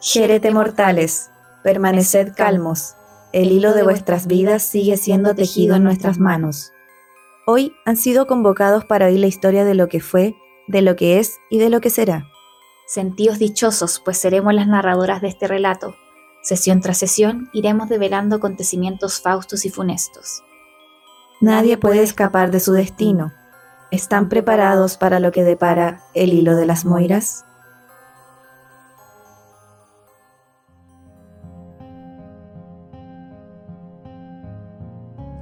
Jérete mortales, permaneced calmos, el hilo de vuestras vidas sigue siendo tejido en nuestras manos. Hoy han sido convocados para oír la historia de lo que fue, de lo que es y de lo que será. Sentíos dichosos, pues seremos las narradoras de este relato. Sesión tras sesión iremos develando acontecimientos faustos y funestos. Nadie puede escapar de su destino. ¿Están preparados para lo que depara el hilo de las Moiras?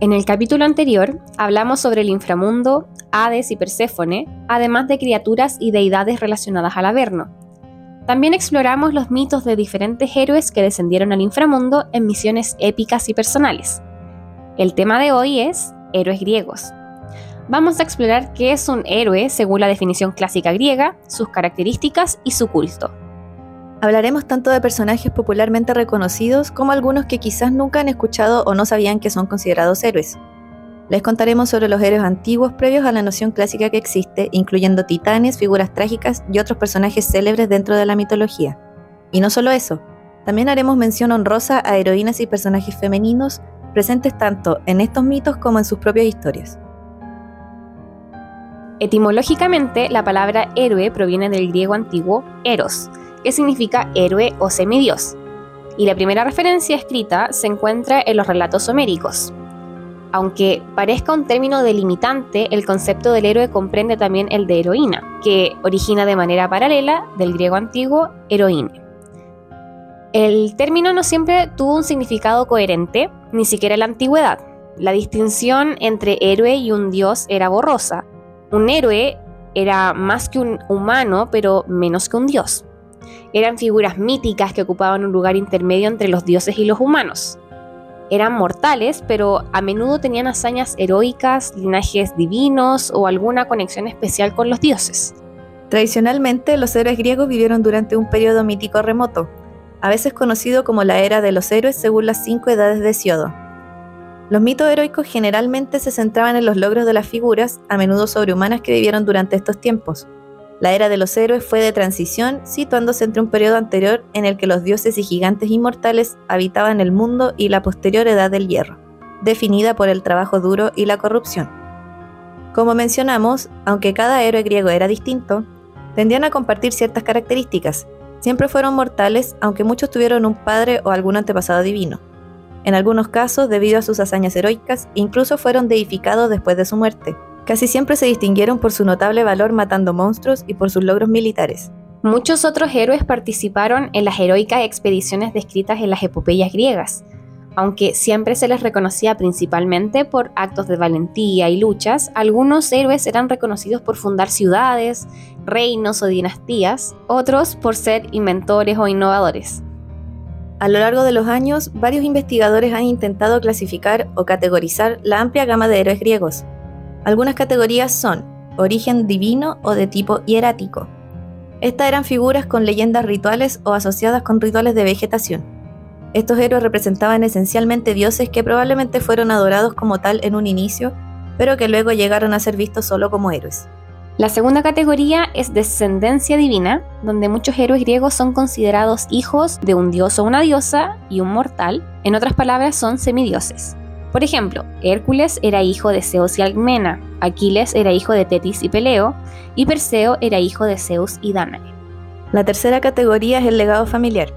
En el capítulo anterior hablamos sobre el inframundo, Hades y Perséfone, además de criaturas y deidades relacionadas al Averno. También exploramos los mitos de diferentes héroes que descendieron al inframundo en misiones épicas y personales. El tema de hoy es héroes griegos. Vamos a explorar qué es un héroe según la definición clásica griega, sus características y su culto. Hablaremos tanto de personajes popularmente reconocidos como algunos que quizás nunca han escuchado o no sabían que son considerados héroes. Les contaremos sobre los héroes antiguos previos a la noción clásica que existe, incluyendo titanes, figuras trágicas y otros personajes célebres dentro de la mitología. Y no solo eso, también haremos mención honrosa a heroínas y personajes femeninos presentes tanto en estos mitos como en sus propias historias. Etimológicamente, la palabra héroe proviene del griego antiguo eros, que significa héroe o semidios, y la primera referencia escrita se encuentra en los relatos homéricos. Aunque parezca un término delimitante, el concepto del héroe comprende también el de heroína, que origina de manera paralela del griego antiguo heroíne. El término no siempre tuvo un significado coherente, ni siquiera en la antigüedad. La distinción entre héroe y un dios era borrosa. Un héroe era más que un humano, pero menos que un dios eran figuras míticas que ocupaban un lugar intermedio entre los dioses y los humanos. Eran mortales, pero a menudo tenían hazañas heroicas, linajes divinos o alguna conexión especial con los dioses. Tradicionalmente, los héroes griegos vivieron durante un periodo mítico remoto, a veces conocido como la era de los héroes según las cinco edades de Siodo. Los mitos heroicos generalmente se centraban en los logros de las figuras, a menudo sobrehumanas que vivieron durante estos tiempos. La era de los héroes fue de transición, situándose entre un periodo anterior en el que los dioses y gigantes inmortales habitaban el mundo y la posterior edad del hierro, definida por el trabajo duro y la corrupción. Como mencionamos, aunque cada héroe griego era distinto, tendían a compartir ciertas características. Siempre fueron mortales, aunque muchos tuvieron un padre o algún antepasado divino. En algunos casos, debido a sus hazañas heroicas, incluso fueron deificados después de su muerte, Casi siempre se distinguieron por su notable valor matando monstruos y por sus logros militares. Muchos otros héroes participaron en las heroicas expediciones descritas en las epopeyas griegas, aunque siempre se les reconocía principalmente por actos de valentía y luchas, algunos héroes eran reconocidos por fundar ciudades, reinos o dinastías, otros por ser inventores o innovadores. A lo largo de los años, varios investigadores han intentado clasificar o categorizar la amplia gama de héroes griegos, algunas categorías son origen divino o de tipo hierático. Estas eran figuras con leyendas rituales o asociadas con rituales de vegetación. Estos héroes representaban esencialmente dioses que probablemente fueron adorados como tal en un inicio, pero que luego llegaron a ser vistos solo como héroes. La segunda categoría es descendencia divina, donde muchos héroes griegos son considerados hijos de un dios o una diosa y un mortal, en otras palabras son semidioses. Por ejemplo, Hércules era hijo de Zeus y Almena, Aquiles era hijo de Tetis y Peleo, y Perseo era hijo de Zeus y Danae. La tercera categoría es el legado familiar.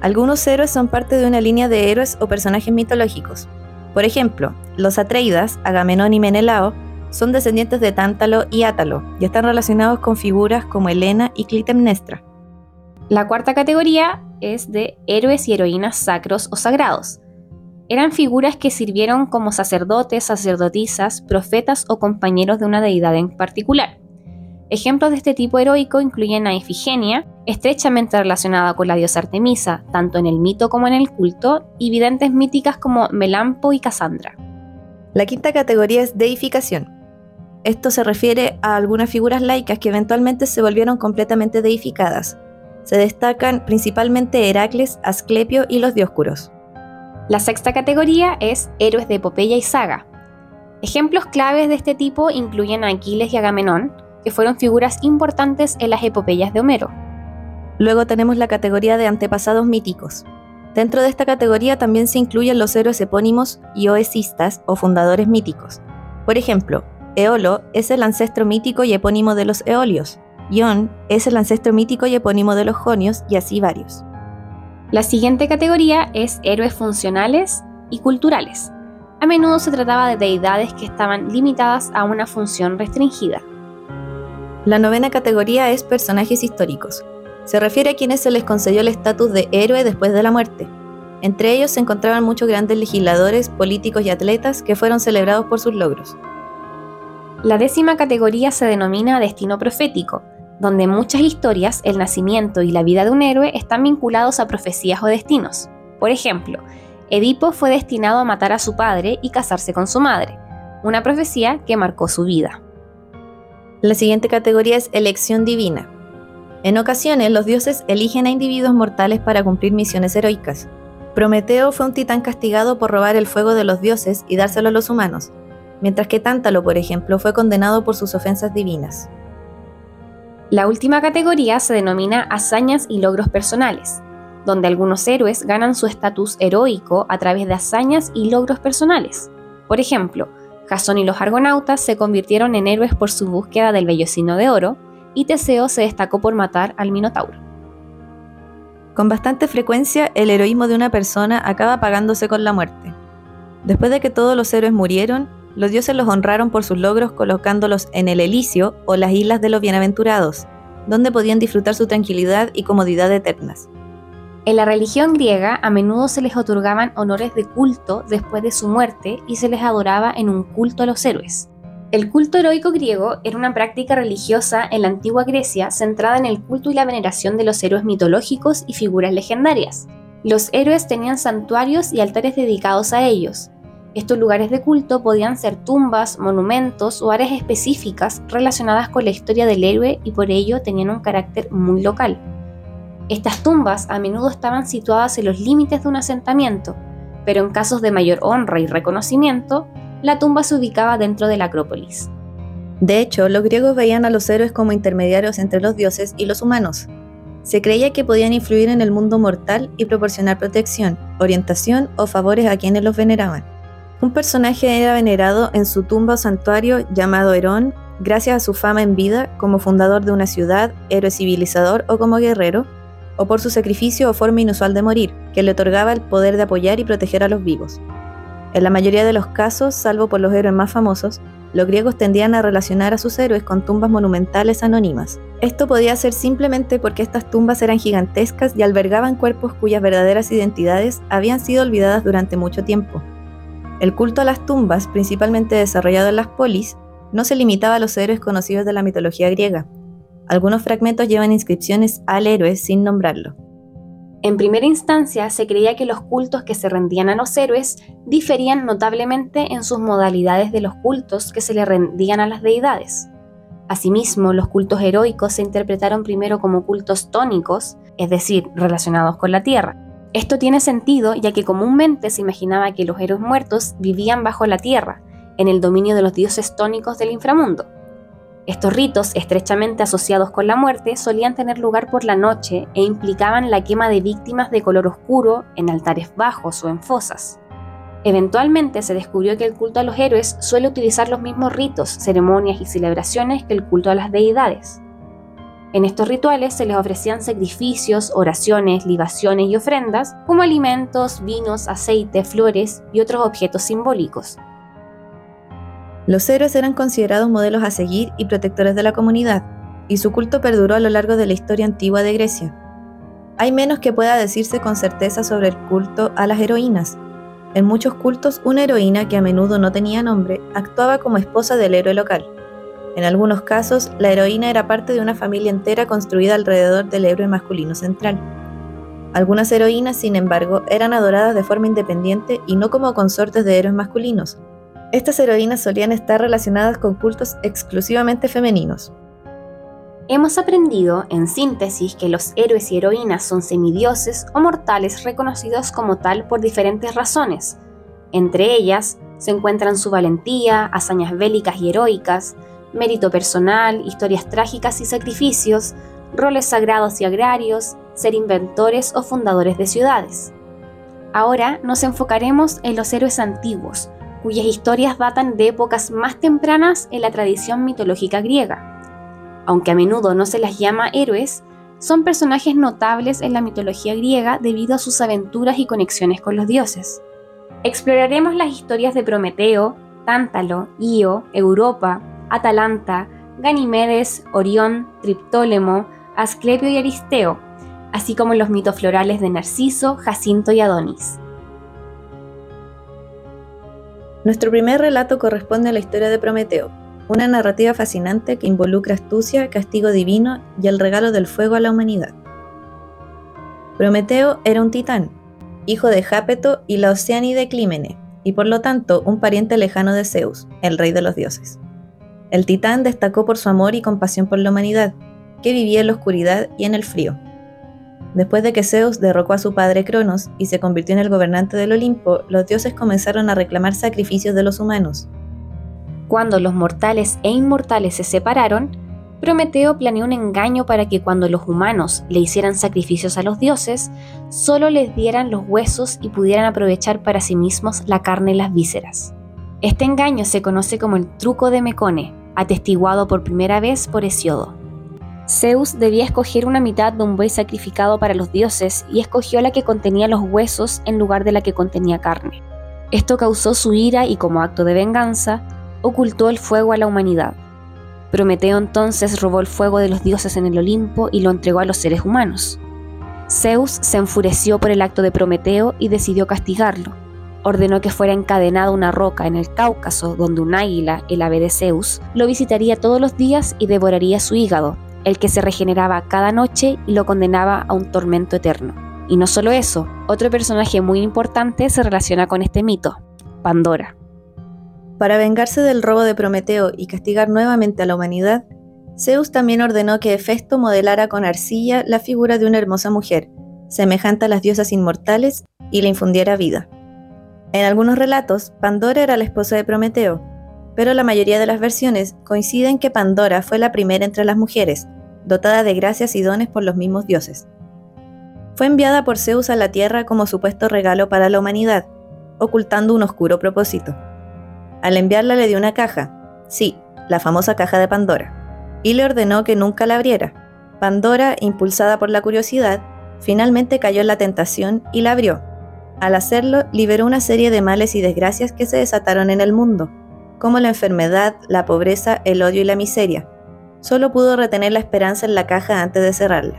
Algunos héroes son parte de una línea de héroes o personajes mitológicos. Por ejemplo, los Atreidas, Agamenón y Menelao, son descendientes de Tántalo y Átalo y están relacionados con figuras como Helena y Clitemnestra. La cuarta categoría es de héroes y heroínas sacros o sagrados. Eran figuras que sirvieron como sacerdotes, sacerdotisas, profetas o compañeros de una deidad en particular. Ejemplos de este tipo heroico incluyen a Ifigenia, estrechamente relacionada con la diosa Artemisa, tanto en el mito como en el culto, y videntes míticas como Melampo y Casandra. La quinta categoría es deificación. Esto se refiere a algunas figuras laicas que eventualmente se volvieron completamente deificadas. Se destacan principalmente Heracles, Asclepio y los Dioscuros. La sexta categoría es héroes de epopeya y saga. Ejemplos claves de este tipo incluyen a Aquiles y Agamenón, que fueron figuras importantes en las epopeyas de Homero. Luego tenemos la categoría de antepasados míticos. Dentro de esta categoría también se incluyen los héroes epónimos y oesistas o fundadores míticos. Por ejemplo, Eolo es el ancestro mítico y epónimo de los eolios. Ion es el ancestro mítico y epónimo de los jonios y así varios. La siguiente categoría es héroes funcionales y culturales. A menudo se trataba de deidades que estaban limitadas a una función restringida. La novena categoría es personajes históricos. Se refiere a quienes se les concedió el estatus de héroe después de la muerte. Entre ellos se encontraban muchos grandes legisladores, políticos y atletas que fueron celebrados por sus logros. La décima categoría se denomina destino profético, donde muchas historias, el nacimiento y la vida de un héroe están vinculados a profecías o destinos. Por ejemplo, Edipo fue destinado a matar a su padre y casarse con su madre, una profecía que marcó su vida. La siguiente categoría es elección divina. En ocasiones, los dioses eligen a individuos mortales para cumplir misiones heroicas. Prometeo fue un titán castigado por robar el fuego de los dioses y dárselo a los humanos, mientras que Tántalo, por ejemplo, fue condenado por sus ofensas divinas. La última categoría se denomina hazañas y logros personales, donde algunos héroes ganan su estatus heroico a través de hazañas y logros personales. Por ejemplo, Jasón y los argonautas se convirtieron en héroes por su búsqueda del vellocino de oro, y Teseo se destacó por matar al Minotauro. Con bastante frecuencia, el heroísmo de una persona acaba pagándose con la muerte. Después de que todos los héroes murieron, los dioses los honraron por sus logros colocándolos en el Elicio o las islas de los bienaventurados, donde podían disfrutar su tranquilidad y comodidad eternas. En la religión griega a menudo se les otorgaban honores de culto después de su muerte y se les adoraba en un culto a los héroes. El culto heroico griego era una práctica religiosa en la antigua Grecia centrada en el culto y la veneración de los héroes mitológicos y figuras legendarias. Los héroes tenían santuarios y altares dedicados a ellos. Estos lugares de culto podían ser tumbas, monumentos o áreas específicas relacionadas con la historia del héroe y por ello tenían un carácter muy local. Estas tumbas a menudo estaban situadas en los límites de un asentamiento, pero en casos de mayor honra y reconocimiento, la tumba se ubicaba dentro de la Acrópolis. De hecho, los griegos veían a los héroes como intermediarios entre los dioses y los humanos. Se creía que podían influir en el mundo mortal y proporcionar protección, orientación o favores a quienes los veneraban. Un personaje era venerado en su tumba o santuario llamado Herón, gracias a su fama en vida como fundador de una ciudad, héroe civilizador o como guerrero, o por su sacrificio o forma inusual de morir, que le otorgaba el poder de apoyar y proteger a los vivos. En la mayoría de los casos, salvo por los héroes más famosos, los griegos tendían a relacionar a sus héroes con tumbas monumentales anónimas. Esto podía ser simplemente porque estas tumbas eran gigantescas y albergaban cuerpos cuyas verdaderas identidades habían sido olvidadas durante mucho tiempo. El culto a las tumbas, principalmente desarrollado en las polis, no se limitaba a los héroes conocidos de la mitología griega. Algunos fragmentos llevan inscripciones al héroe sin nombrarlo. En primera instancia, se creía que los cultos que se rendían a los héroes diferían notablemente en sus modalidades de los cultos que se le rendían a las deidades. Asimismo, los cultos heroicos se interpretaron primero como cultos tónicos, es decir, relacionados con la tierra. Esto tiene sentido ya que comúnmente se imaginaba que los héroes muertos vivían bajo la tierra, en el dominio de los dioses tónicos del inframundo. Estos ritos, estrechamente asociados con la muerte, solían tener lugar por la noche e implicaban la quema de víctimas de color oscuro en altares bajos o en fosas. Eventualmente se descubrió que el culto a los héroes suele utilizar los mismos ritos, ceremonias y celebraciones que el culto a las deidades. En estos rituales se les ofrecían sacrificios, oraciones, libaciones y ofrendas, como alimentos, vinos, aceite, flores y otros objetos simbólicos. Los héroes eran considerados modelos a seguir y protectores de la comunidad, y su culto perduró a lo largo de la historia antigua de Grecia. Hay menos que pueda decirse con certeza sobre el culto a las heroínas. En muchos cultos, una heroína que a menudo no tenía nombre actuaba como esposa del héroe local. En algunos casos, la heroína era parte de una familia entera construida alrededor del héroe masculino central. Algunas heroínas, sin embargo, eran adoradas de forma independiente y no como consortes de héroes masculinos, estas heroínas solían estar relacionadas con cultos exclusivamente femeninos. Hemos aprendido, en síntesis, que los héroes y heroínas son semidioses o mortales reconocidos como tal por diferentes razones. Entre ellas se encuentran su valentía, hazañas bélicas y heroicas, mérito personal, historias trágicas y sacrificios, roles sagrados y agrarios, ser inventores o fundadores de ciudades. Ahora nos enfocaremos en los héroes antiguos, cuyas historias datan de épocas más tempranas en la tradición mitológica griega. Aunque a menudo no se las llama héroes, son personajes notables en la mitología griega debido a sus aventuras y conexiones con los dioses. Exploraremos las historias de Prometeo, Tántalo, Io, Europa, Atalanta, Ganimedes, Orión, Triptólemo, Asclepio y Aristeo, así como los mitos florales de Narciso, Jacinto y Adonis. Nuestro primer relato corresponde a la historia de Prometeo, una narrativa fascinante que involucra astucia, castigo divino y el regalo del fuego a la humanidad. Prometeo era un titán, hijo de Jápeto y la Oceánide Clímene, y por lo tanto un pariente lejano de Zeus, el rey de los dioses. El titán destacó por su amor y compasión por la humanidad, que vivía en la oscuridad y en el frío. Después de que Zeus derrocó a su padre Cronos y se convirtió en el gobernante del Olimpo, los dioses comenzaron a reclamar sacrificios de los humanos. Cuando los mortales e inmortales se separaron, Prometeo planeó un engaño para que cuando los humanos le hicieran sacrificios a los dioses, solo les dieran los huesos y pudieran aprovechar para sí mismos la carne y las vísceras. Este engaño se conoce como el truco de Mecone, atestiguado por primera vez por Hesiodo. Zeus debía escoger una mitad de un buey sacrificado para los dioses y escogió la que contenía los huesos en lugar de la que contenía carne. Esto causó su ira y como acto de venganza, ocultó el fuego a la humanidad. Prometeo entonces robó el fuego de los dioses en el Olimpo y lo entregó a los seres humanos. Zeus se enfureció por el acto de Prometeo y decidió castigarlo. Ordenó que fuera encadenado una roca en el Cáucaso donde un águila, el ave de Zeus, lo visitaría todos los días y devoraría su hígado, el que se regeneraba cada noche y lo condenaba a un tormento eterno. Y no solo eso, otro personaje muy importante se relaciona con este mito, Pandora. Para vengarse del robo de Prometeo y castigar nuevamente a la humanidad, Zeus también ordenó que Hefesto modelara con arcilla la figura de una hermosa mujer, semejante a las diosas inmortales, y le infundiera vida. En algunos relatos, Pandora era la esposa de Prometeo, pero la mayoría de las versiones coinciden que Pandora fue la primera entre las mujeres, dotada de gracias y dones por los mismos dioses. Fue enviada por Zeus a la Tierra como supuesto regalo para la humanidad, ocultando un oscuro propósito. Al enviarla le dio una caja, sí, la famosa caja de Pandora, y le ordenó que nunca la abriera. Pandora, impulsada por la curiosidad, finalmente cayó en la tentación y la abrió. Al hacerlo, liberó una serie de males y desgracias que se desataron en el mundo, como la enfermedad, la pobreza, el odio y la miseria. Solo pudo retener la esperanza en la caja antes de cerrarla.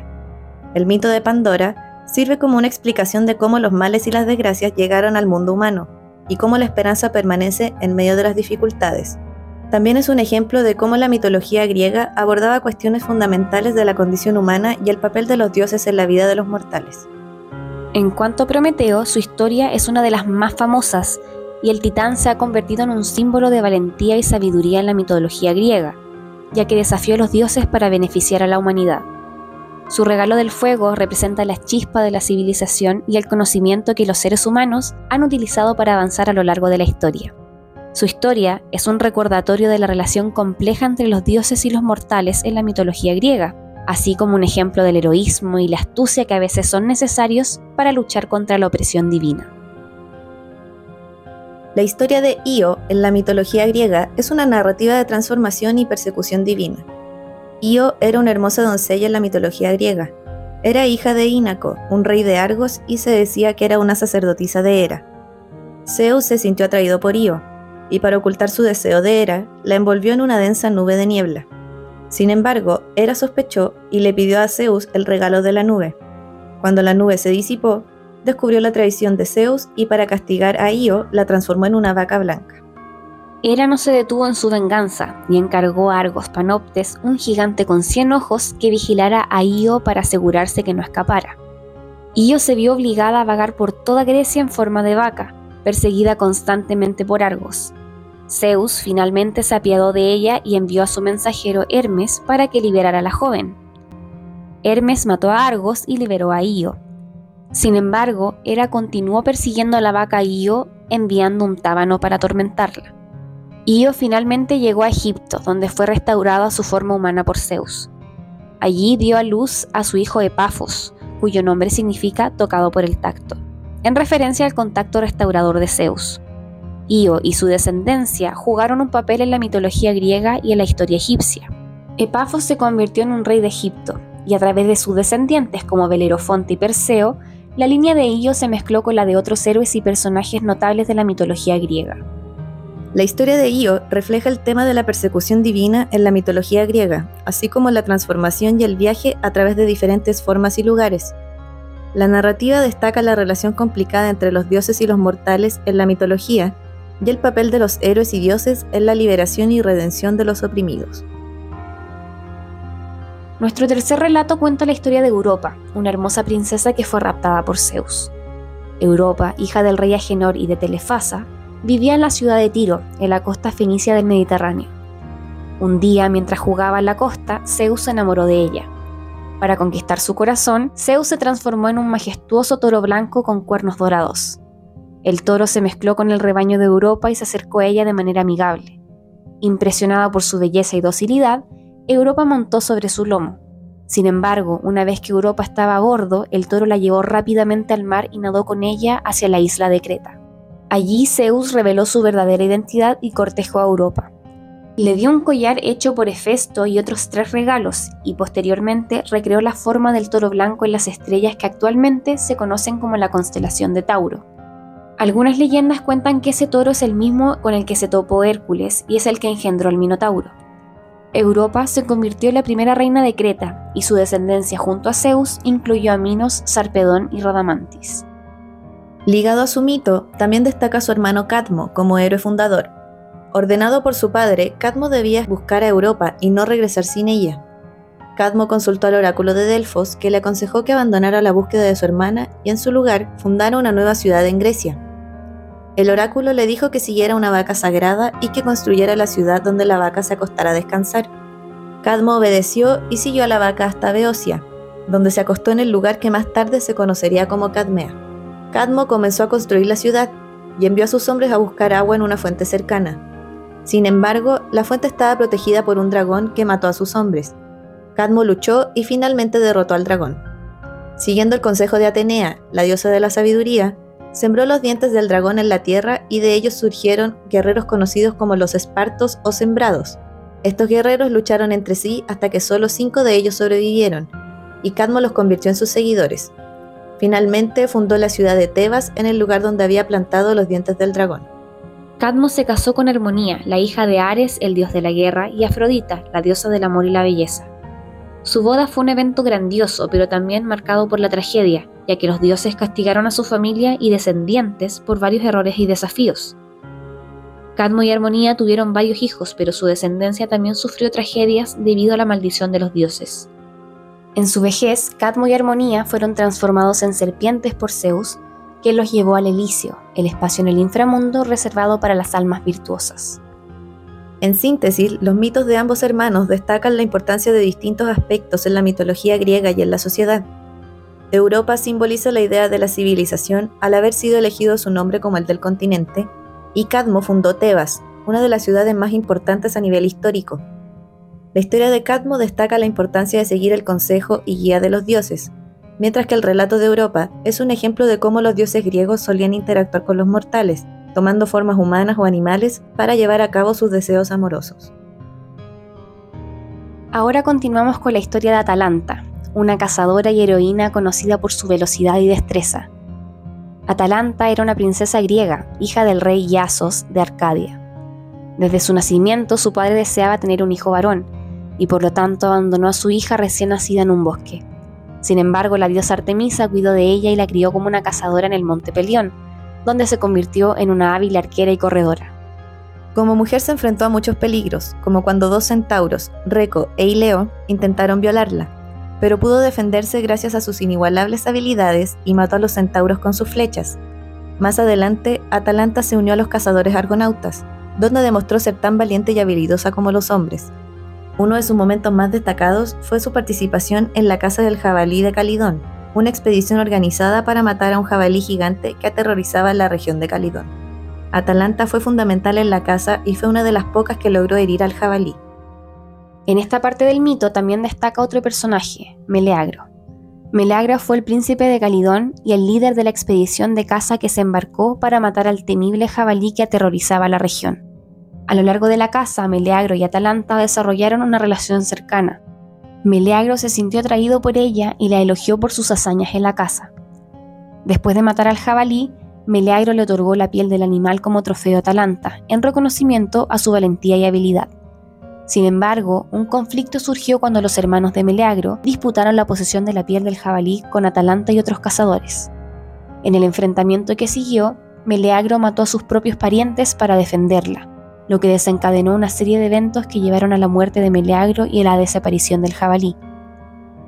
El mito de Pandora sirve como una explicación de cómo los males y las desgracias llegaron al mundo humano, y cómo la esperanza permanece en medio de las dificultades. También es un ejemplo de cómo la mitología griega abordaba cuestiones fundamentales de la condición humana y el papel de los dioses en la vida de los mortales. En cuanto a Prometeo, su historia es una de las más famosas, y el titán se ha convertido en un símbolo de valentía y sabiduría en la mitología griega, ya que desafió a los dioses para beneficiar a la humanidad. Su regalo del fuego representa la chispa de la civilización y el conocimiento que los seres humanos han utilizado para avanzar a lo largo de la historia. Su historia es un recordatorio de la relación compleja entre los dioses y los mortales en la mitología griega, así como un ejemplo del heroísmo y la astucia que a veces son necesarios para luchar contra la opresión divina. La historia de Io en la mitología griega es una narrativa de transformación y persecución divina. Io era una hermosa doncella en la mitología griega. Era hija de Ínaco, un rey de Argos, y se decía que era una sacerdotisa de Hera. Zeus se sintió atraído por Io, y para ocultar su deseo de Hera, la envolvió en una densa nube de niebla. Sin embargo, Hera sospechó y le pidió a Zeus el regalo de la nube. Cuando la nube se disipó, descubrió la traición de Zeus y para castigar a Io la transformó en una vaca blanca. Hera no se detuvo en su venganza y encargó a Argos Panoptes, un gigante con cien ojos, que vigilara a Io para asegurarse que no escapara. Io se vio obligada a vagar por toda Grecia en forma de vaca, perseguida constantemente por Argos. Zeus finalmente se apiadó de ella y envió a su mensajero Hermes para que liberara a la joven. Hermes mató a Argos y liberó a Io. Sin embargo, Hera continuó persiguiendo a la vaca Io, enviando un tábano para atormentarla. Io finalmente llegó a Egipto, donde fue restaurado a su forma humana por Zeus. Allí dio a luz a su hijo Epafos, cuyo nombre significa tocado por el tacto, en referencia al contacto restaurador de Zeus. Io y su descendencia jugaron un papel en la mitología griega y en la historia egipcia. Epafos se convirtió en un rey de Egipto, y a través de sus descendientes como Belerofonte y Perseo, la línea de Io se mezcló con la de otros héroes y personajes notables de la mitología griega. La historia de Io refleja el tema de la persecución divina en la mitología griega, así como la transformación y el viaje a través de diferentes formas y lugares. La narrativa destaca la relación complicada entre los dioses y los mortales en la mitología y el papel de los héroes y dioses en la liberación y redención de los oprimidos. Nuestro tercer relato cuenta la historia de Europa, una hermosa princesa que fue raptada por Zeus. Europa, hija del rey Agenor y de Telefasa, vivía en la ciudad de Tiro, en la costa fenicia del Mediterráneo. Un día, mientras jugaba en la costa, Zeus se enamoró de ella. Para conquistar su corazón, Zeus se transformó en un majestuoso toro blanco con cuernos dorados. El toro se mezcló con el rebaño de Europa y se acercó a ella de manera amigable. Impresionada por su belleza y docilidad, Europa montó sobre su lomo. Sin embargo, una vez que Europa estaba a bordo, el toro la llevó rápidamente al mar y nadó con ella hacia la isla de Creta. Allí Zeus reveló su verdadera identidad y cortejó a Europa. Le dio un collar hecho por Hefesto y otros tres regalos, y posteriormente recreó la forma del toro blanco en las estrellas que actualmente se conocen como la constelación de Tauro. Algunas leyendas cuentan que ese toro es el mismo con el que se topó Hércules y es el que engendró al Minotauro. Europa se convirtió en la primera reina de Creta y su descendencia junto a Zeus incluyó a Minos, Sarpedón y Radamantis. Ligado a su mito, también destaca su hermano Cadmo como héroe fundador. Ordenado por su padre, Cadmo debía buscar a Europa y no regresar sin ella. Cadmo consultó al oráculo de Delfos, que le aconsejó que abandonara la búsqueda de su hermana y en su lugar fundara una nueva ciudad en Grecia. El oráculo le dijo que siguiera una vaca sagrada y que construyera la ciudad donde la vaca se acostara a descansar. Cadmo obedeció y siguió a la vaca hasta Beocia, donde se acostó en el lugar que más tarde se conocería como Cadmea. Cadmo comenzó a construir la ciudad y envió a sus hombres a buscar agua en una fuente cercana. Sin embargo, la fuente estaba protegida por un dragón que mató a sus hombres. Cadmo luchó y finalmente derrotó al dragón. Siguiendo el consejo de Atenea, la diosa de la sabiduría, sembró los dientes del dragón en la tierra y de ellos surgieron guerreros conocidos como los espartos o sembrados. Estos guerreros lucharon entre sí hasta que solo cinco de ellos sobrevivieron, y Cadmo los convirtió en sus seguidores. Finalmente fundó la ciudad de Tebas en el lugar donde había plantado los dientes del dragón. Cadmo se casó con Hermonía, la hija de Ares, el dios de la guerra, y Afrodita, la diosa del amor y la belleza. Su boda fue un evento grandioso, pero también marcado por la tragedia, ya que los dioses castigaron a su familia y descendientes por varios errores y desafíos. Cadmo y Armonía tuvieron varios hijos, pero su descendencia también sufrió tragedias debido a la maldición de los dioses. En su vejez, Cadmo y Armonía fueron transformados en serpientes por Zeus, que los llevó al Elicio, el espacio en el inframundo reservado para las almas virtuosas. En síntesis, los mitos de ambos hermanos destacan la importancia de distintos aspectos en la mitología griega y en la sociedad. Europa simboliza la idea de la civilización al haber sido elegido su nombre como el del continente, y Cadmo fundó Tebas, una de las ciudades más importantes a nivel histórico, la historia de Cadmo destaca la importancia de seguir el consejo y guía de los dioses, mientras que el relato de Europa es un ejemplo de cómo los dioses griegos solían interactuar con los mortales, tomando formas humanas o animales para llevar a cabo sus deseos amorosos. Ahora continuamos con la historia de Atalanta, una cazadora y heroína conocida por su velocidad y destreza. Atalanta era una princesa griega, hija del rey Iasos de Arcadia. Desde su nacimiento su padre deseaba tener un hijo varón, y por lo tanto abandonó a su hija recién nacida en un bosque. Sin embargo, la diosa Artemisa cuidó de ella y la crió como una cazadora en el monte Pelión, donde se convirtió en una hábil arquera y corredora. Como mujer se enfrentó a muchos peligros, como cuando dos centauros, Reco e Ileo, intentaron violarla, pero pudo defenderse gracias a sus inigualables habilidades y mató a los centauros con sus flechas. Más adelante, Atalanta se unió a los cazadores argonautas, donde demostró ser tan valiente y habilidosa como los hombres, uno de sus momentos más destacados fue su participación en la Casa del Jabalí de Calidón, una expedición organizada para matar a un jabalí gigante que aterrorizaba la región de Calidón. Atalanta fue fundamental en la caza y fue una de las pocas que logró herir al jabalí. En esta parte del mito también destaca otro personaje, Meleagro. Meleagro fue el príncipe de Calidón y el líder de la expedición de caza que se embarcó para matar al temible jabalí que aterrorizaba la región. A lo largo de la caza, Meleagro y Atalanta desarrollaron una relación cercana. Meleagro se sintió atraído por ella y la elogió por sus hazañas en la caza. Después de matar al jabalí, Meleagro le otorgó la piel del animal como trofeo a Atalanta, en reconocimiento a su valentía y habilidad. Sin embargo, un conflicto surgió cuando los hermanos de Meleagro disputaron la posesión de la piel del jabalí con Atalanta y otros cazadores. En el enfrentamiento que siguió, Meleagro mató a sus propios parientes para defenderla, lo que desencadenó una serie de eventos que llevaron a la muerte de Meleagro y a la desaparición del jabalí.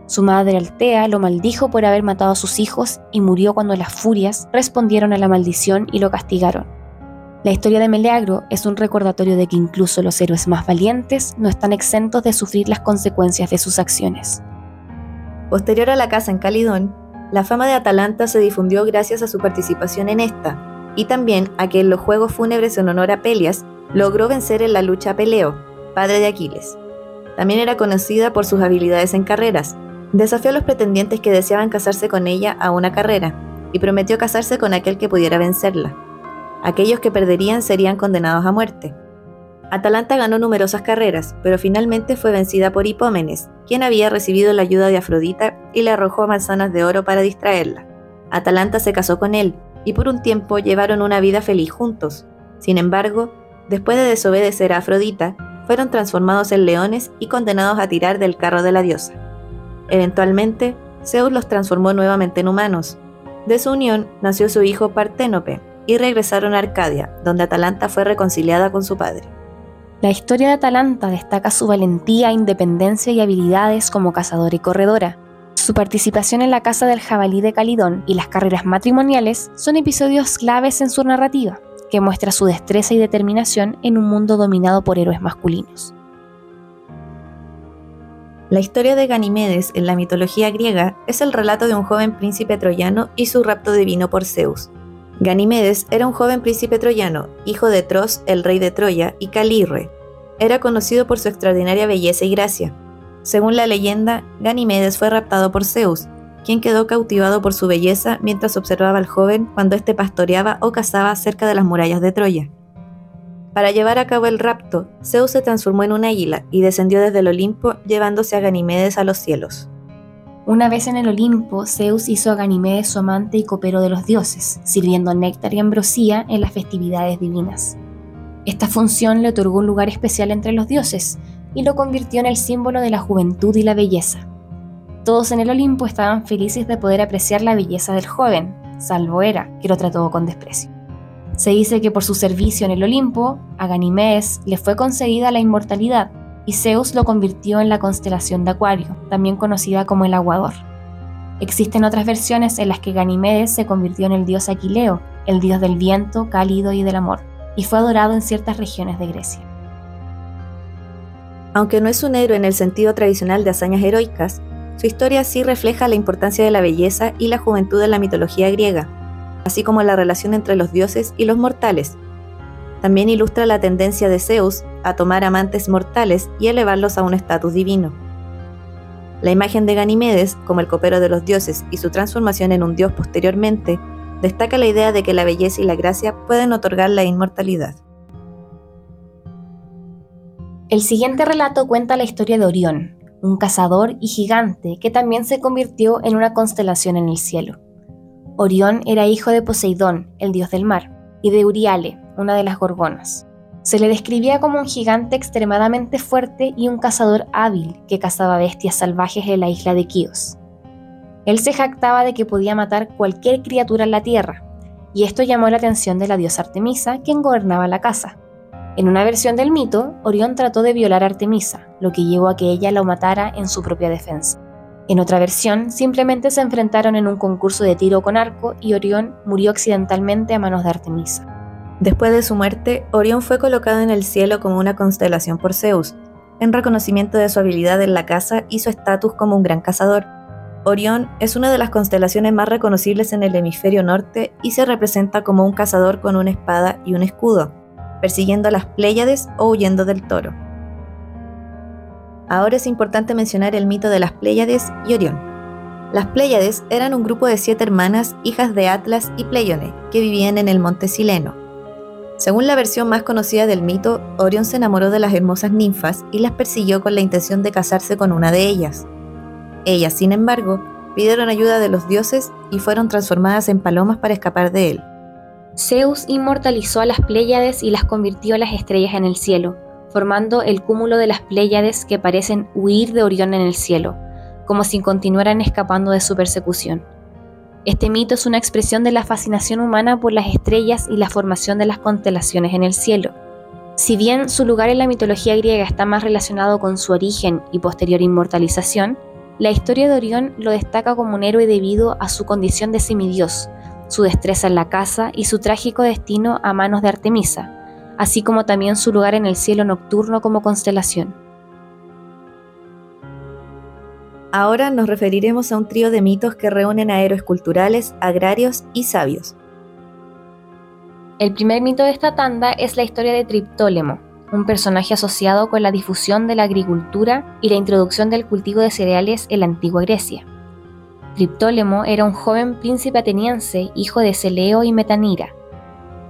Su madre Altea lo maldijo por haber matado a sus hijos y murió cuando las furias respondieron a la maldición y lo castigaron. La historia de Meleagro es un recordatorio de que incluso los héroes más valientes no están exentos de sufrir las consecuencias de sus acciones. Posterior a la caza en Calidón, la fama de Atalanta se difundió gracias a su participación en esta, y también a que en los Juegos Fúnebres en honor a Pelias logró vencer en la lucha a Peleo, padre de Aquiles. También era conocida por sus habilidades en carreras. Desafió a los pretendientes que deseaban casarse con ella a una carrera, y prometió casarse con aquel que pudiera vencerla. Aquellos que perderían serían condenados a muerte. Atalanta ganó numerosas carreras, pero finalmente fue vencida por Hipómenes, quien había recibido la ayuda de Afrodita y le arrojó manzanas de oro para distraerla. Atalanta se casó con él, y por un tiempo llevaron una vida feliz juntos. Sin embargo, después de desobedecer a Afrodita, fueron transformados en leones y condenados a tirar del carro de la diosa. Eventualmente, Zeus los transformó nuevamente en humanos. De su unión nació su hijo Parténope, y regresaron a Arcadia, donde Atalanta fue reconciliada con su padre. La historia de Atalanta destaca su valentía, independencia y habilidades como cazadora y corredora. Su participación en la caza del jabalí de Calidón y las carreras matrimoniales son episodios claves en su narrativa, que muestra su destreza y determinación en un mundo dominado por héroes masculinos. La historia de Ganimedes en la mitología griega es el relato de un joven príncipe troyano y su rapto divino por Zeus, Ganimedes era un joven príncipe troyano, hijo de Tros, el rey de Troya, y Calirre. Era conocido por su extraordinaria belleza y gracia. Según la leyenda, Ganimedes fue raptado por Zeus, quien quedó cautivado por su belleza mientras observaba al joven cuando éste pastoreaba o cazaba cerca de las murallas de Troya. Para llevar a cabo el rapto, Zeus se transformó en un águila y descendió desde el Olimpo llevándose a Ganimedes a los cielos. Una vez en el Olimpo, Zeus hizo a Ganimedes su amante y copero de los dioses, sirviendo néctar y ambrosía en las festividades divinas. Esta función le otorgó un lugar especial entre los dioses y lo convirtió en el símbolo de la juventud y la belleza. Todos en el Olimpo estaban felices de poder apreciar la belleza del joven, salvo Hera, que lo trató con desprecio. Se dice que por su servicio en el Olimpo, a Ganimedes le fue concedida la inmortalidad, y Zeus lo convirtió en la constelación de Acuario, también conocida como el Aguador. Existen otras versiones en las que Ganimedes se convirtió en el dios Aquileo, el dios del viento, cálido y del amor, y fue adorado en ciertas regiones de Grecia. Aunque no es un héroe en el sentido tradicional de hazañas heroicas, su historia sí refleja la importancia de la belleza y la juventud en la mitología griega, así como la relación entre los dioses y los mortales, también ilustra la tendencia de Zeus a tomar amantes mortales y elevarlos a un estatus divino. La imagen de Ganimedes como el copero de los dioses y su transformación en un dios posteriormente destaca la idea de que la belleza y la gracia pueden otorgar la inmortalidad. El siguiente relato cuenta la historia de Orión, un cazador y gigante que también se convirtió en una constelación en el cielo. Orión era hijo de Poseidón, el dios del mar, y de Uriale, una de las gorgonas. Se le describía como un gigante extremadamente fuerte y un cazador hábil que cazaba bestias salvajes en la isla de Quíos. Él se jactaba de que podía matar cualquier criatura en la tierra, y esto llamó la atención de la diosa Artemisa, quien gobernaba la casa. En una versión del mito, Orión trató de violar Artemisa, lo que llevó a que ella lo matara en su propia defensa. En otra versión, simplemente se enfrentaron en un concurso de tiro con arco y Orión murió accidentalmente a manos de Artemisa. Después de su muerte, Orión fue colocado en el cielo como una constelación por Zeus, en reconocimiento de su habilidad en la caza y su estatus como un gran cazador. Orión es una de las constelaciones más reconocibles en el hemisferio norte y se representa como un cazador con una espada y un escudo, persiguiendo a las Pléyades o huyendo del toro. Ahora es importante mencionar el mito de las Pléyades y Orión. Las Pléyades eran un grupo de siete hermanas, hijas de Atlas y Pleione, que vivían en el monte Sileno. Según la versión más conocida del mito, Orión se enamoró de las hermosas ninfas y las persiguió con la intención de casarse con una de ellas. Ellas, sin embargo, pidieron ayuda de los dioses y fueron transformadas en palomas para escapar de él. Zeus inmortalizó a las Pléyades y las convirtió en las estrellas en el cielo, formando el cúmulo de las Pléyades que parecen huir de Orión en el cielo, como si continuaran escapando de su persecución. Este mito es una expresión de la fascinación humana por las estrellas y la formación de las constelaciones en el cielo. Si bien su lugar en la mitología griega está más relacionado con su origen y posterior inmortalización, la historia de Orión lo destaca como un héroe debido a su condición de semidios, su destreza en la caza y su trágico destino a manos de Artemisa, así como también su lugar en el cielo nocturno como constelación. Ahora nos referiremos a un trío de mitos que reúnen a héroes culturales, agrarios y sabios. El primer mito de esta tanda es la historia de Triptólemo, un personaje asociado con la difusión de la agricultura y la introducción del cultivo de cereales en la antigua Grecia. Triptólemo era un joven príncipe ateniense, hijo de Celeo y Metanira.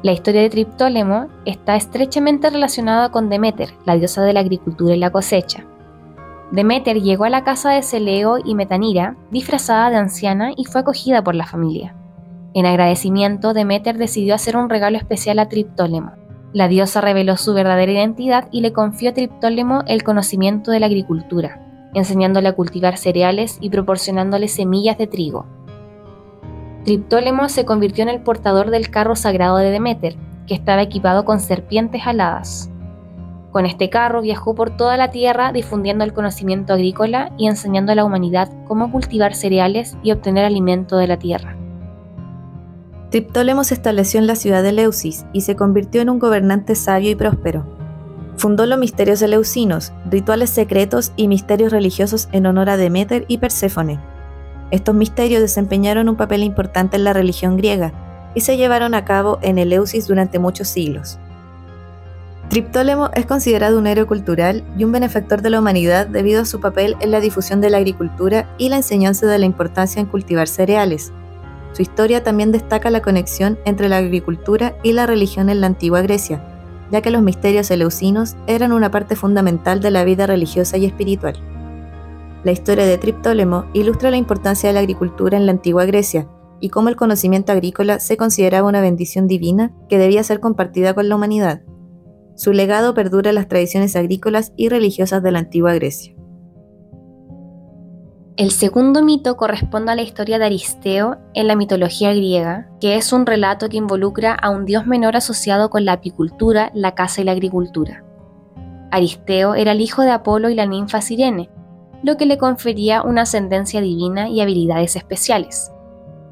La historia de Triptólemo está estrechamente relacionada con Demeter, la diosa de la agricultura y la cosecha. Demeter llegó a la casa de Celeo y Metanira disfrazada de anciana y fue acogida por la familia. En agradecimiento, Demeter decidió hacer un regalo especial a Triptólemo. La diosa reveló su verdadera identidad y le confió a Triptólemo el conocimiento de la agricultura, enseñándole a cultivar cereales y proporcionándole semillas de trigo. Triptólemo se convirtió en el portador del carro sagrado de Demeter, que estaba equipado con serpientes aladas. Con este carro viajó por toda la tierra difundiendo el conocimiento agrícola y enseñando a la humanidad cómo cultivar cereales y obtener alimento de la tierra. Triptólemo se estableció en la ciudad de Leusis y se convirtió en un gobernante sabio y próspero. Fundó los misterios eleusinos, rituales secretos y misterios religiosos en honor a Demeter y Perséfone. Estos misterios desempeñaron un papel importante en la religión griega y se llevaron a cabo en Eleusis durante muchos siglos. Triptólemo es considerado un héroe cultural y un benefactor de la humanidad debido a su papel en la difusión de la agricultura y la enseñanza de la importancia en cultivar cereales. Su historia también destaca la conexión entre la agricultura y la religión en la antigua Grecia, ya que los misterios eleusinos eran una parte fundamental de la vida religiosa y espiritual. La historia de Triptólemo ilustra la importancia de la agricultura en la antigua Grecia y cómo el conocimiento agrícola se consideraba una bendición divina que debía ser compartida con la humanidad. Su legado perdura en las tradiciones agrícolas y religiosas de la antigua Grecia. El segundo mito corresponde a la historia de Aristeo en la mitología griega, que es un relato que involucra a un dios menor asociado con la apicultura, la caza y la agricultura. Aristeo era el hijo de Apolo y la ninfa Sirene, lo que le confería una ascendencia divina y habilidades especiales.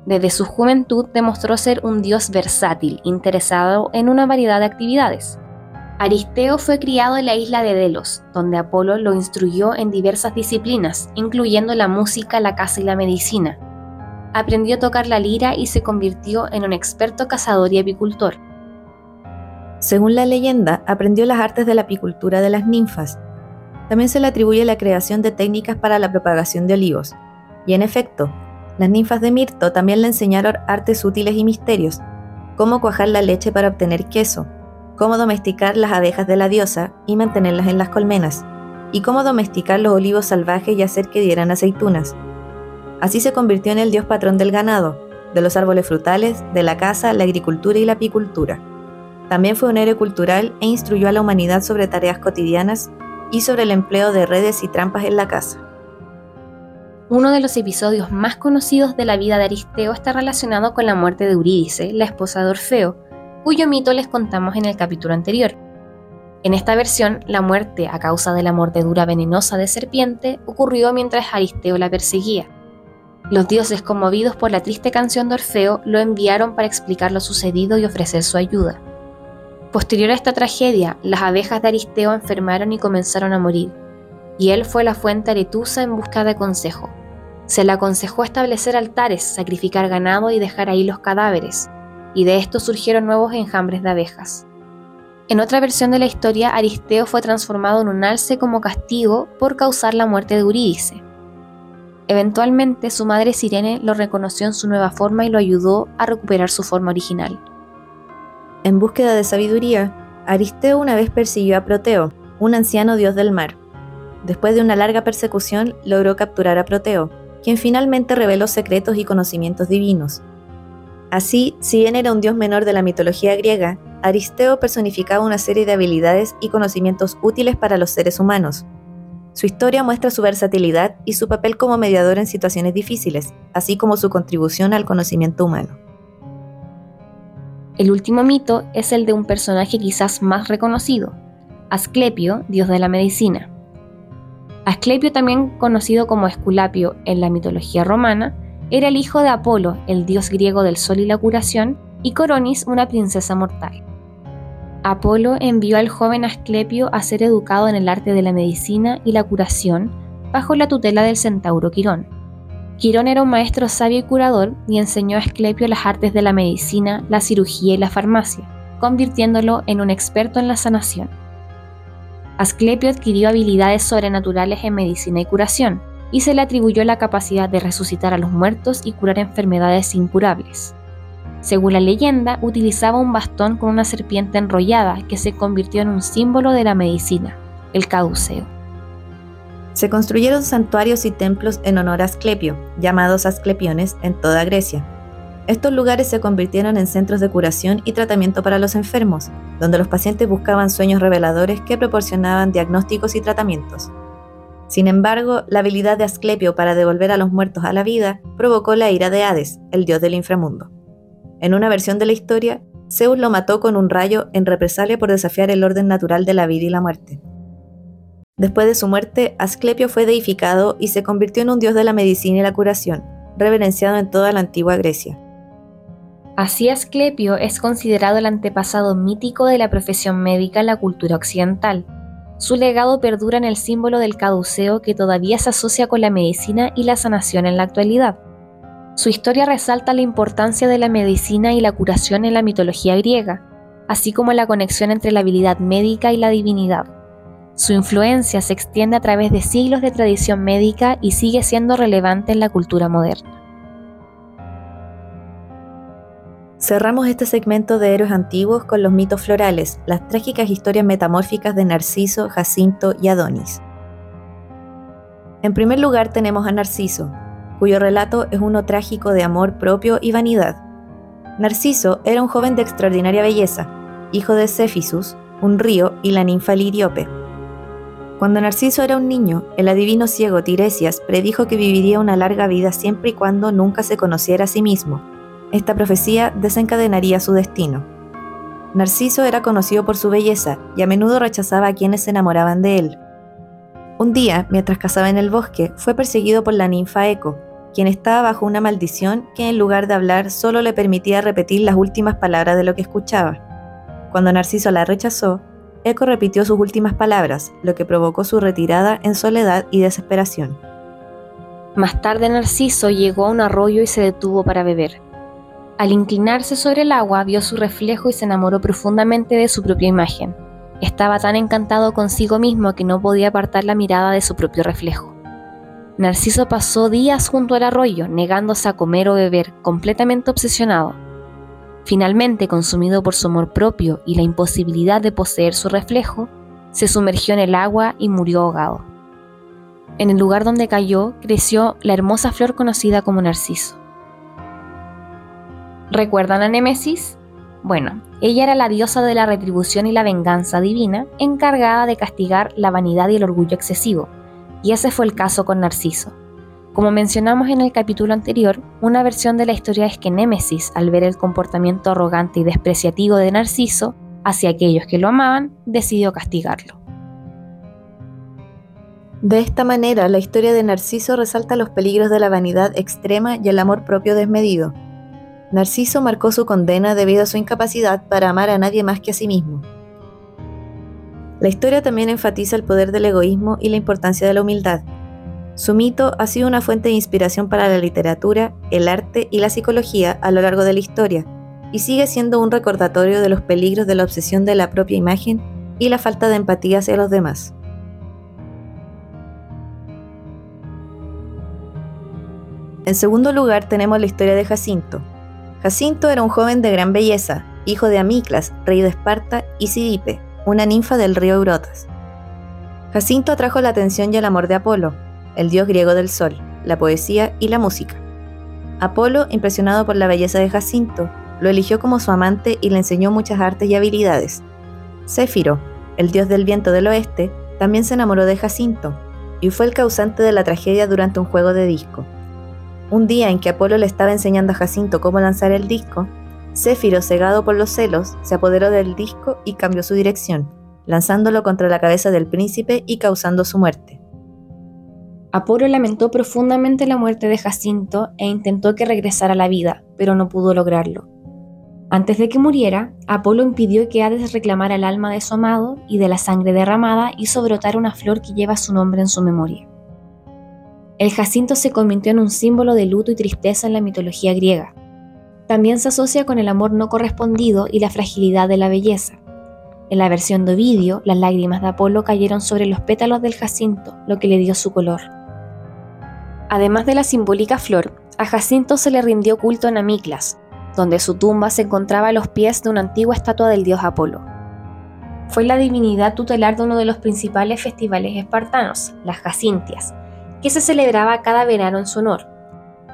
Desde su juventud demostró ser un dios versátil, interesado en una variedad de actividades. Aristeo fue criado en la isla de Delos, donde Apolo lo instruyó en diversas disciplinas, incluyendo la música, la caza y la medicina. Aprendió a tocar la lira y se convirtió en un experto cazador y apicultor. Según la leyenda, aprendió las artes de la apicultura de las ninfas. También se le atribuye la creación de técnicas para la propagación de olivos. Y en efecto, las ninfas de Mirto también le enseñaron artes útiles y misterios, cómo cuajar la leche para obtener queso, cómo domesticar las abejas de la diosa y mantenerlas en las colmenas, y cómo domesticar los olivos salvajes y hacer que dieran aceitunas. Así se convirtió en el dios patrón del ganado, de los árboles frutales, de la caza, la agricultura y la apicultura. También fue un héroe cultural e instruyó a la humanidad sobre tareas cotidianas y sobre el empleo de redes y trampas en la caza. Uno de los episodios más conocidos de la vida de Aristeo está relacionado con la muerte de Eurídice, la esposa de Orfeo, cuyo mito les contamos en el capítulo anterior. En esta versión, la muerte a causa de la mordedura venenosa de serpiente ocurrió mientras Aristeo la perseguía. Los dioses, conmovidos por la triste canción de Orfeo, lo enviaron para explicar lo sucedido y ofrecer su ayuda. Posterior a esta tragedia, las abejas de Aristeo enfermaron y comenzaron a morir, y él fue a la fuente Aretusa en busca de consejo. Se le aconsejó establecer altares, sacrificar ganado y dejar ahí los cadáveres, y de esto surgieron nuevos enjambres de abejas. En otra versión de la historia, Aristeo fue transformado en un alce como castigo por causar la muerte de Eurídice. Eventualmente, su madre Sirene lo reconoció en su nueva forma y lo ayudó a recuperar su forma original. En búsqueda de sabiduría, Aristeo una vez persiguió a Proteo, un anciano dios del mar. Después de una larga persecución, logró capturar a Proteo, quien finalmente reveló secretos y conocimientos divinos. Así, si bien era un dios menor de la mitología griega, Aristeo personificaba una serie de habilidades y conocimientos útiles para los seres humanos, su historia muestra su versatilidad y su papel como mediador en situaciones difíciles, así como su contribución al conocimiento humano. El último mito es el de un personaje quizás más reconocido, Asclepio, dios de la medicina. Asclepio, también conocido como Esculapio en la mitología romana, era el hijo de Apolo, el dios griego del sol y la curación, y Coronis, una princesa mortal. Apolo envió al joven Asclepio a ser educado en el arte de la medicina y la curación bajo la tutela del centauro Quirón. Quirón era un maestro sabio y curador y enseñó a Asclepio las artes de la medicina, la cirugía y la farmacia, convirtiéndolo en un experto en la sanación. Asclepio adquirió habilidades sobrenaturales en medicina y curación, y se le atribuyó la capacidad de resucitar a los muertos y curar enfermedades incurables. Según la leyenda, utilizaba un bastón con una serpiente enrollada que se convirtió en un símbolo de la medicina, el caduceo. Se construyeron santuarios y templos en honor a Asclepio, llamados Asclepiones, en toda Grecia. Estos lugares se convirtieron en centros de curación y tratamiento para los enfermos, donde los pacientes buscaban sueños reveladores que proporcionaban diagnósticos y tratamientos. Sin embargo, la habilidad de Asclepio para devolver a los muertos a la vida provocó la ira de Hades, el dios del inframundo. En una versión de la historia, Zeus lo mató con un rayo en represalia por desafiar el orden natural de la vida y la muerte. Después de su muerte, Asclepio fue deificado y se convirtió en un dios de la medicina y la curación, reverenciado en toda la antigua Grecia. Así Asclepio es considerado el antepasado mítico de la profesión médica en la cultura occidental. Su legado perdura en el símbolo del caduceo que todavía se asocia con la medicina y la sanación en la actualidad. Su historia resalta la importancia de la medicina y la curación en la mitología griega, así como la conexión entre la habilidad médica y la divinidad. Su influencia se extiende a través de siglos de tradición médica y sigue siendo relevante en la cultura moderna. Cerramos este segmento de héroes antiguos con los mitos florales, las trágicas historias metamórficas de Narciso, Jacinto y Adonis. En primer lugar tenemos a Narciso, cuyo relato es uno trágico de amor propio y vanidad. Narciso era un joven de extraordinaria belleza, hijo de Céfisus, un río, y la ninfa Liriope. Cuando Narciso era un niño, el adivino ciego Tiresias predijo que viviría una larga vida siempre y cuando nunca se conociera a sí mismo. Esta profecía desencadenaría su destino. Narciso era conocido por su belleza y a menudo rechazaba a quienes se enamoraban de él. Un día, mientras cazaba en el bosque, fue perseguido por la ninfa Eco, quien estaba bajo una maldición que en lugar de hablar solo le permitía repetir las últimas palabras de lo que escuchaba. Cuando Narciso la rechazó, Eco repitió sus últimas palabras, lo que provocó su retirada en soledad y desesperación. Más tarde Narciso llegó a un arroyo y se detuvo para beber. Al inclinarse sobre el agua vio su reflejo y se enamoró profundamente de su propia imagen. Estaba tan encantado consigo mismo que no podía apartar la mirada de su propio reflejo. Narciso pasó días junto al arroyo, negándose a comer o beber, completamente obsesionado. Finalmente, consumido por su amor propio y la imposibilidad de poseer su reflejo, se sumergió en el agua y murió ahogado. En el lugar donde cayó creció la hermosa flor conocida como Narciso. ¿Recuerdan a Némesis? Bueno, ella era la diosa de la retribución y la venganza divina, encargada de castigar la vanidad y el orgullo excesivo, y ese fue el caso con Narciso. Como mencionamos en el capítulo anterior, una versión de la historia es que Némesis, al ver el comportamiento arrogante y despreciativo de Narciso hacia aquellos que lo amaban, decidió castigarlo. De esta manera, la historia de Narciso resalta los peligros de la vanidad extrema y el amor propio desmedido. Narciso marcó su condena debido a su incapacidad para amar a nadie más que a sí mismo. La historia también enfatiza el poder del egoísmo y la importancia de la humildad. Su mito ha sido una fuente de inspiración para la literatura, el arte y la psicología a lo largo de la historia, y sigue siendo un recordatorio de los peligros de la obsesión de la propia imagen y la falta de empatía hacia los demás. En segundo lugar tenemos la historia de Jacinto. Jacinto era un joven de gran belleza, hijo de Amiclas, rey de Esparta, y Sidipe, una ninfa del río Eurotas. Jacinto atrajo la atención y el amor de Apolo, el dios griego del sol, la poesía y la música. Apolo, impresionado por la belleza de Jacinto, lo eligió como su amante y le enseñó muchas artes y habilidades. Céfiro, el dios del viento del oeste, también se enamoró de Jacinto y fue el causante de la tragedia durante un juego de disco. Un día en que Apolo le estaba enseñando a Jacinto cómo lanzar el disco, Céfiro, cegado por los celos, se apoderó del disco y cambió su dirección, lanzándolo contra la cabeza del príncipe y causando su muerte. Apolo lamentó profundamente la muerte de Jacinto e intentó que regresara a la vida, pero no pudo lograrlo. Antes de que muriera, Apolo impidió que Hades reclamara el alma de su amado y de la sangre derramada hizo brotar una flor que lleva su nombre en su memoria. El jacinto se convirtió en un símbolo de luto y tristeza en la mitología griega. También se asocia con el amor no correspondido y la fragilidad de la belleza. En la versión de Ovidio, las lágrimas de Apolo cayeron sobre los pétalos del jacinto, lo que le dio su color. Además de la simbólica flor, a Jacinto se le rindió culto en Amiclas, donde su tumba se encontraba a los pies de una antigua estatua del dios Apolo. Fue la divinidad tutelar de uno de los principales festivales espartanos, las Jacintias, que se celebraba cada verano en su honor.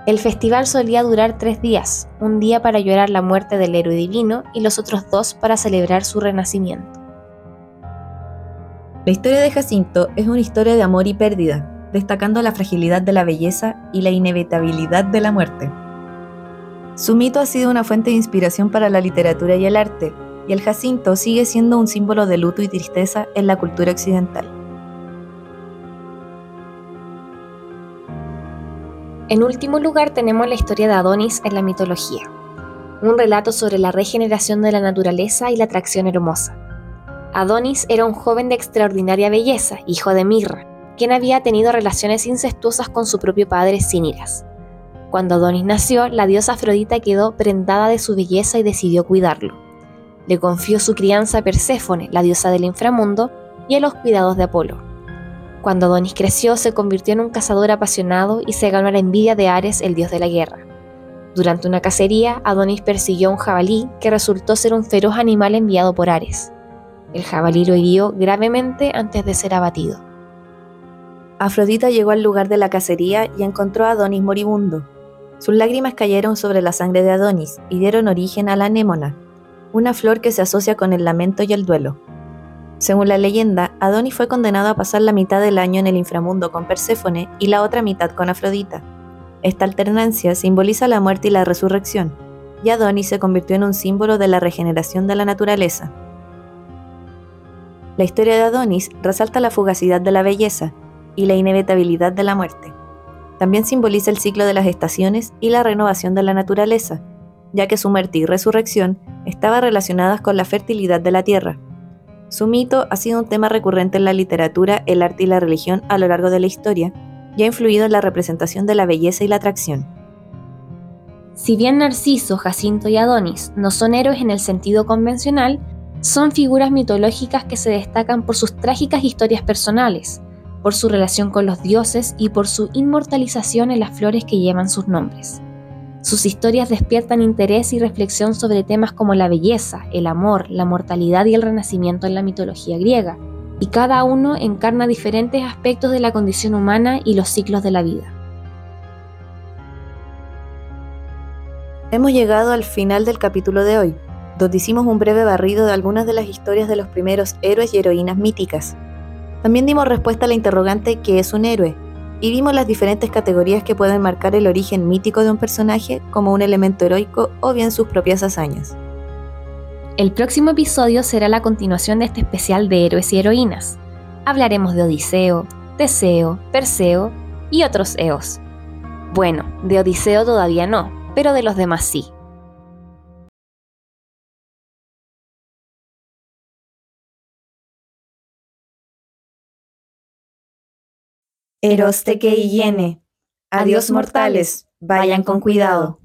El festival solía durar tres días, un día para llorar la muerte del héroe divino y los otros dos para celebrar su renacimiento. La historia de Jacinto es una historia de amor y pérdida, destacando la fragilidad de la belleza y la inevitabilidad de la muerte. Su mito ha sido una fuente de inspiración para la literatura y el arte, y el jacinto sigue siendo un símbolo de luto y tristeza en la cultura occidental. En último lugar tenemos la historia de Adonis en la mitología, un relato sobre la regeneración de la naturaleza y la atracción hermosa. Adonis era un joven de extraordinaria belleza, hijo de Mirra, quien había tenido relaciones incestuosas con su propio padre Cíniras. Cuando Adonis nació, la diosa Afrodita quedó prendada de su belleza y decidió cuidarlo. Le confió su crianza a Perséfone, la diosa del inframundo, y a los cuidados de Apolo. Cuando Adonis creció, se convirtió en un cazador apasionado y se ganó la envidia de Ares, el dios de la guerra. Durante una cacería, Adonis persiguió a un jabalí que resultó ser un feroz animal enviado por Ares. El jabalí lo hirió gravemente antes de ser abatido. Afrodita llegó al lugar de la cacería y encontró a Adonis moribundo. Sus lágrimas cayeron sobre la sangre de Adonis y dieron origen a la anémona, una flor que se asocia con el lamento y el duelo. Según la leyenda, Adonis fue condenado a pasar la mitad del año en el inframundo con Perséfone y la otra mitad con Afrodita. Esta alternancia simboliza la muerte y la resurrección, y Adonis se convirtió en un símbolo de la regeneración de la naturaleza. La historia de Adonis resalta la fugacidad de la belleza y la inevitabilidad de la muerte. También simboliza el ciclo de las estaciones y la renovación de la naturaleza, ya que su muerte y resurrección estaban relacionadas con la fertilidad de la tierra. Su mito ha sido un tema recurrente en la literatura, el arte y la religión a lo largo de la historia, y ha influido en la representación de la belleza y la atracción. Si bien Narciso, Jacinto y Adonis no son héroes en el sentido convencional, son figuras mitológicas que se destacan por sus trágicas historias personales, por su relación con los dioses y por su inmortalización en las flores que llevan sus nombres. Sus historias despiertan interés y reflexión sobre temas como la belleza, el amor, la mortalidad y el renacimiento en la mitología griega, y cada uno encarna diferentes aspectos de la condición humana y los ciclos de la vida. Hemos llegado al final del capítulo de hoy, donde hicimos un breve barrido de algunas de las historias de los primeros héroes y heroínas míticas. También dimos respuesta a la interrogante ¿qué es un héroe? Y vimos las diferentes categorías que pueden marcar el origen mítico de un personaje como un elemento heroico o bien sus propias hazañas. El próximo episodio será la continuación de este especial de héroes y heroínas. Hablaremos de Odiseo, Teseo, Perseo y otros eos. Bueno, de Odiseo todavía no, pero de los demás sí. Eros te que hiene. Adiós mortales, vayan con cuidado.